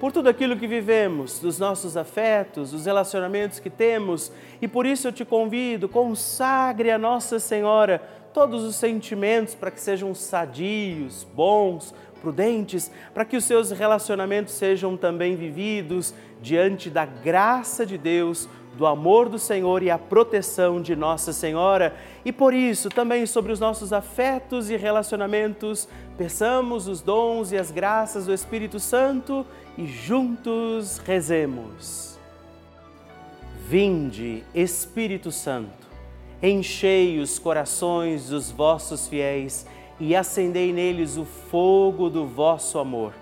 por tudo aquilo que vivemos, dos nossos afetos, dos relacionamentos que temos, e por isso eu te convido, consagre a Nossa Senhora todos os sentimentos para que sejam sadios, bons, prudentes, para que os seus relacionamentos sejam também vividos diante da graça de Deus do amor do Senhor e a proteção de Nossa Senhora. E por isso, também sobre os nossos afetos e relacionamentos, peçamos os dons e as graças do Espírito Santo e juntos rezemos. Vinde, Espírito Santo, enchei os corações dos vossos fiéis e acendei neles o fogo do vosso amor.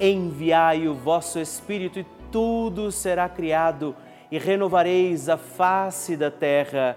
Enviai o vosso Espírito e tudo será criado e renovareis a face da terra.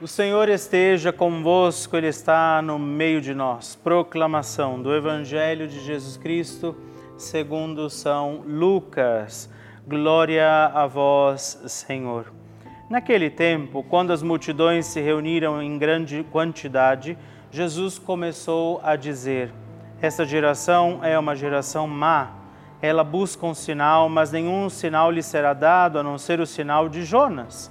O Senhor esteja convosco, Ele está no meio de nós. Proclamação do Evangelho de Jesus Cristo, segundo São Lucas. Glória a vós, Senhor. Naquele tempo, quando as multidões se reuniram em grande quantidade, Jesus começou a dizer: Esta geração é uma geração má ela busca um sinal, mas nenhum sinal lhe será dado a não ser o sinal de Jonas.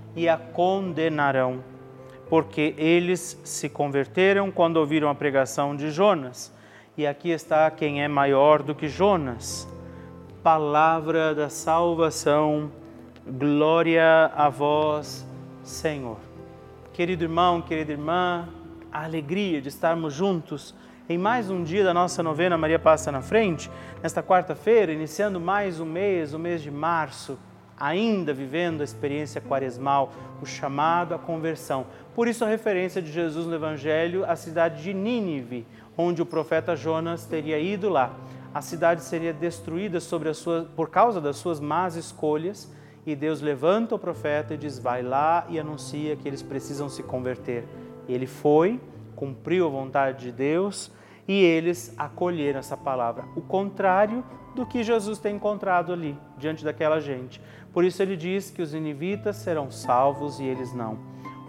e a condenarão, porque eles se converteram quando ouviram a pregação de Jonas. E aqui está quem é maior do que Jonas. Palavra da salvação, glória a vós, Senhor. Querido irmão, querida irmã, a alegria de estarmos juntos em mais um dia da nossa novena Maria Passa na Frente, nesta quarta-feira, iniciando mais um mês, o mês de março, ainda vivendo a experiência quaresmal, o chamado à conversão. Por isso a referência de Jesus no Evangelho à cidade de Nínive, onde o profeta Jonas teria ido lá. A cidade seria destruída sua, por causa das suas más escolhas, e Deus levanta o profeta e diz: Vai lá e anuncia que eles precisam se converter. Ele foi, cumpriu a vontade de Deus e eles acolheram essa palavra. O contrário do que Jesus tem encontrado ali, diante daquela gente. Por isso ele diz que os inivitas serão salvos e eles não.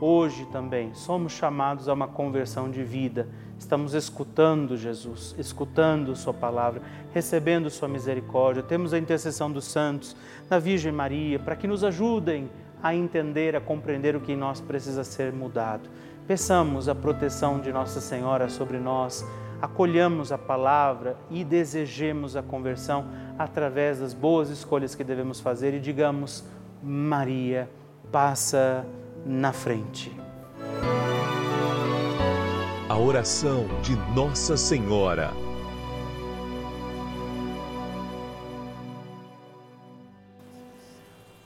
Hoje também somos chamados a uma conversão de vida. Estamos escutando Jesus, escutando Sua palavra, recebendo Sua misericórdia. Temos a intercessão dos santos, da Virgem Maria, para que nos ajudem a entender, a compreender o que em nós precisa ser mudado. Peçamos a proteção de Nossa Senhora sobre nós, acolhamos a palavra e desejemos a conversão através das boas escolhas que devemos fazer e digamos: Maria, passa na frente. A oração de Nossa Senhora.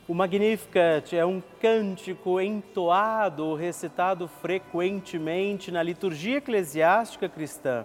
O Magnificat é um cântico entoado ou recitado frequentemente na liturgia eclesiástica cristã.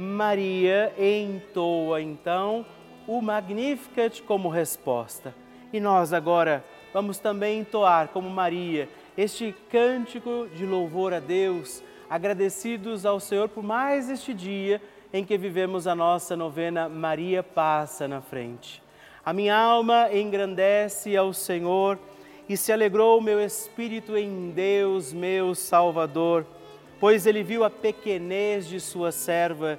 Maria entoa então o Magnificat como resposta. E nós agora vamos também entoar, como Maria, este cântico de louvor a Deus, agradecidos ao Senhor por mais este dia em que vivemos a nossa novena Maria Passa na Frente. A minha alma engrandece ao Senhor e se alegrou o meu espírito em Deus, meu Salvador, pois ele viu a pequenez de sua serva.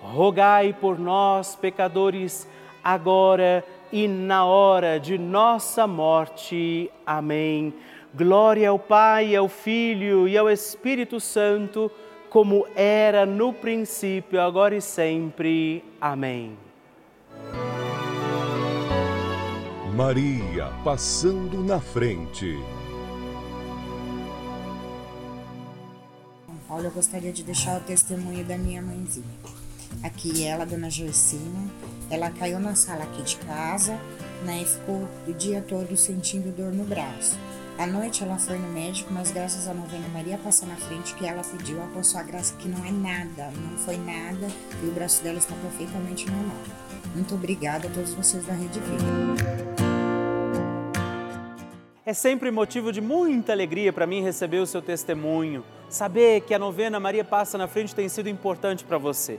rogai por nós, pecadores, agora e na hora de nossa morte. Amém. Glória ao Pai, ao Filho e ao Espírito Santo, como era no princípio, agora e sempre. Amém. Maria passando na frente. Olha, eu gostaria de deixar o testemunho da minha mãezinha. Aqui ela, dona Joicina, ela caiu na sala aqui de casa, né, e ficou o dia todo sentindo dor no braço. À noite ela foi no médico, mas graças à novena Maria passar na frente que ela pediu, a sua graça que não é nada, não foi nada e o braço dela está perfeitamente normal. Muito obrigada a todos vocês da Rede Vida. É sempre motivo de muita alegria para mim receber o seu testemunho, saber que a novena Maria Passa na Frente tem sido importante para você.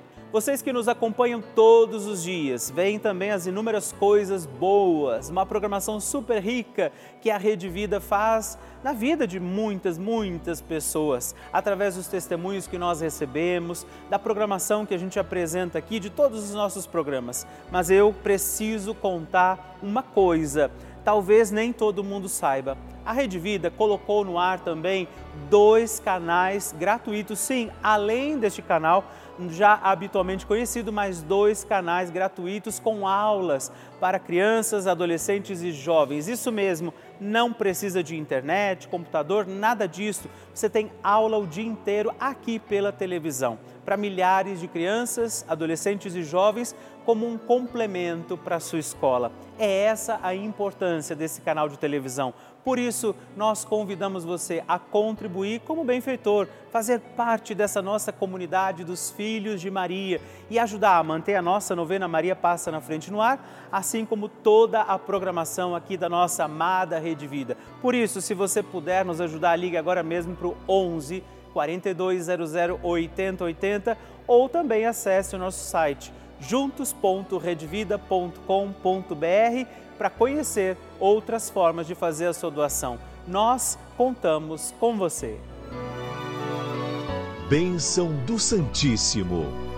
Vocês que nos acompanham todos os dias, veem também as inúmeras coisas boas, uma programação super rica que a Rede Vida faz na vida de muitas, muitas pessoas, através dos testemunhos que nós recebemos, da programação que a gente apresenta aqui, de todos os nossos programas. Mas eu preciso contar uma coisa, talvez nem todo mundo saiba. A Rede Vida colocou no ar também dois canais gratuitos, sim, além deste canal já habitualmente conhecido, mais dois canais gratuitos com aulas para crianças, adolescentes e jovens. Isso mesmo, não precisa de internet, computador, nada disso. Você tem aula o dia inteiro aqui pela televisão, para milhares de crianças, adolescentes e jovens, como um complemento para a sua escola. É essa a importância desse canal de televisão por isso, nós convidamos você a contribuir como benfeitor, fazer parte dessa nossa comunidade dos Filhos de Maria e ajudar a manter a nossa novena Maria Passa na Frente no ar, assim como toda a programação aqui da nossa amada Rede Vida. Por isso, se você puder nos ajudar, ligue agora mesmo para o 11 4200 8080 ou também acesse o nosso site juntos.redvida.com.br para conhecer outras formas de fazer a sua doação. Nós contamos com você. Bênção do Santíssimo.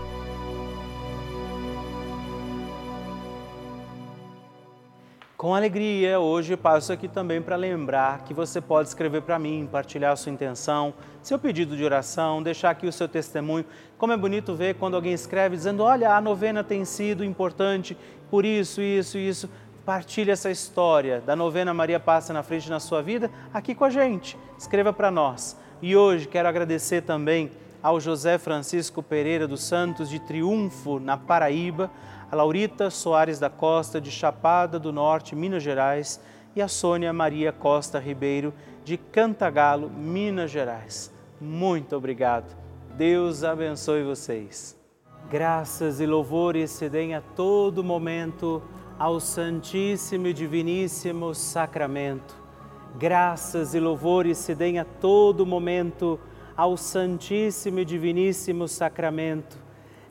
Com alegria, hoje passo aqui também para lembrar que você pode escrever para mim, partilhar a sua intenção, seu pedido de oração, deixar aqui o seu testemunho. Como é bonito ver quando alguém escreve dizendo: Olha, a novena tem sido importante por isso, isso, isso. Partilhe essa história da novena Maria Passa na Frente na sua vida aqui com a gente. Escreva para nós. E hoje quero agradecer também ao José Francisco Pereira dos Santos de Triunfo, na Paraíba, a Laurita Soares da Costa de Chapada do Norte, Minas Gerais, e a Sônia Maria Costa Ribeiro de Cantagalo, Minas Gerais. Muito obrigado. Deus abençoe vocês. Graças e louvores se deem a todo momento ao Santíssimo e Diviníssimo Sacramento. Graças e louvores se deem a todo momento ao Santíssimo e Diviníssimo Sacramento.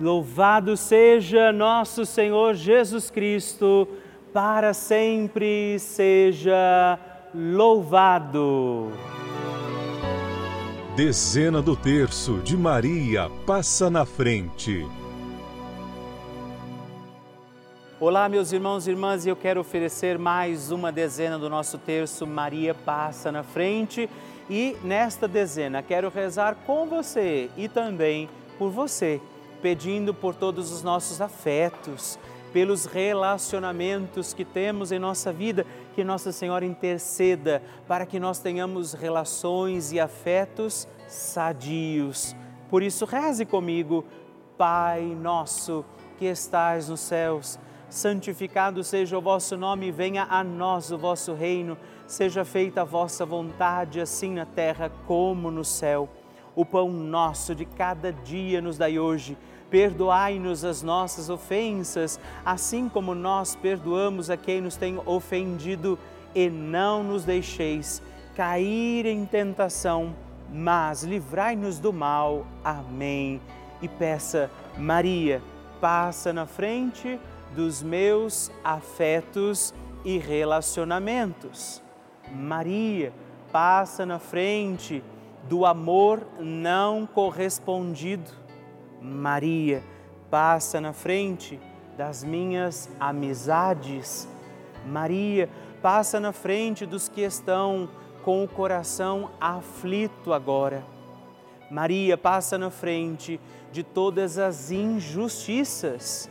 Louvado seja nosso Senhor Jesus Cristo, para sempre seja louvado. Dezena do terço de Maria passa na frente. Olá, meus irmãos e irmãs, e eu quero oferecer mais uma dezena do nosso terço Maria passa na frente. E nesta dezena quero rezar com você e também por você, pedindo por todos os nossos afetos, pelos relacionamentos que temos em nossa vida, que Nossa Senhora interceda para que nós tenhamos relações e afetos sadios. Por isso, reze comigo, Pai nosso que estais nos céus, santificado seja o vosso nome, venha a nós o vosso reino, seja feita a vossa vontade, assim na terra como no céu. O pão nosso de cada dia nos dai hoje Perdoai-nos as nossas ofensas, assim como nós perdoamos a quem nos tem ofendido, e não nos deixeis cair em tentação, mas livrai-nos do mal. Amém. E peça, Maria, passa na frente dos meus afetos e relacionamentos. Maria, passa na frente do amor não correspondido Maria, passa na frente das minhas amizades. Maria, passa na frente dos que estão com o coração aflito agora. Maria, passa na frente de todas as injustiças.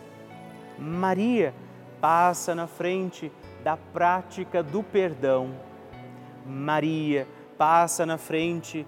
Maria, passa na frente da prática do perdão. Maria, passa na frente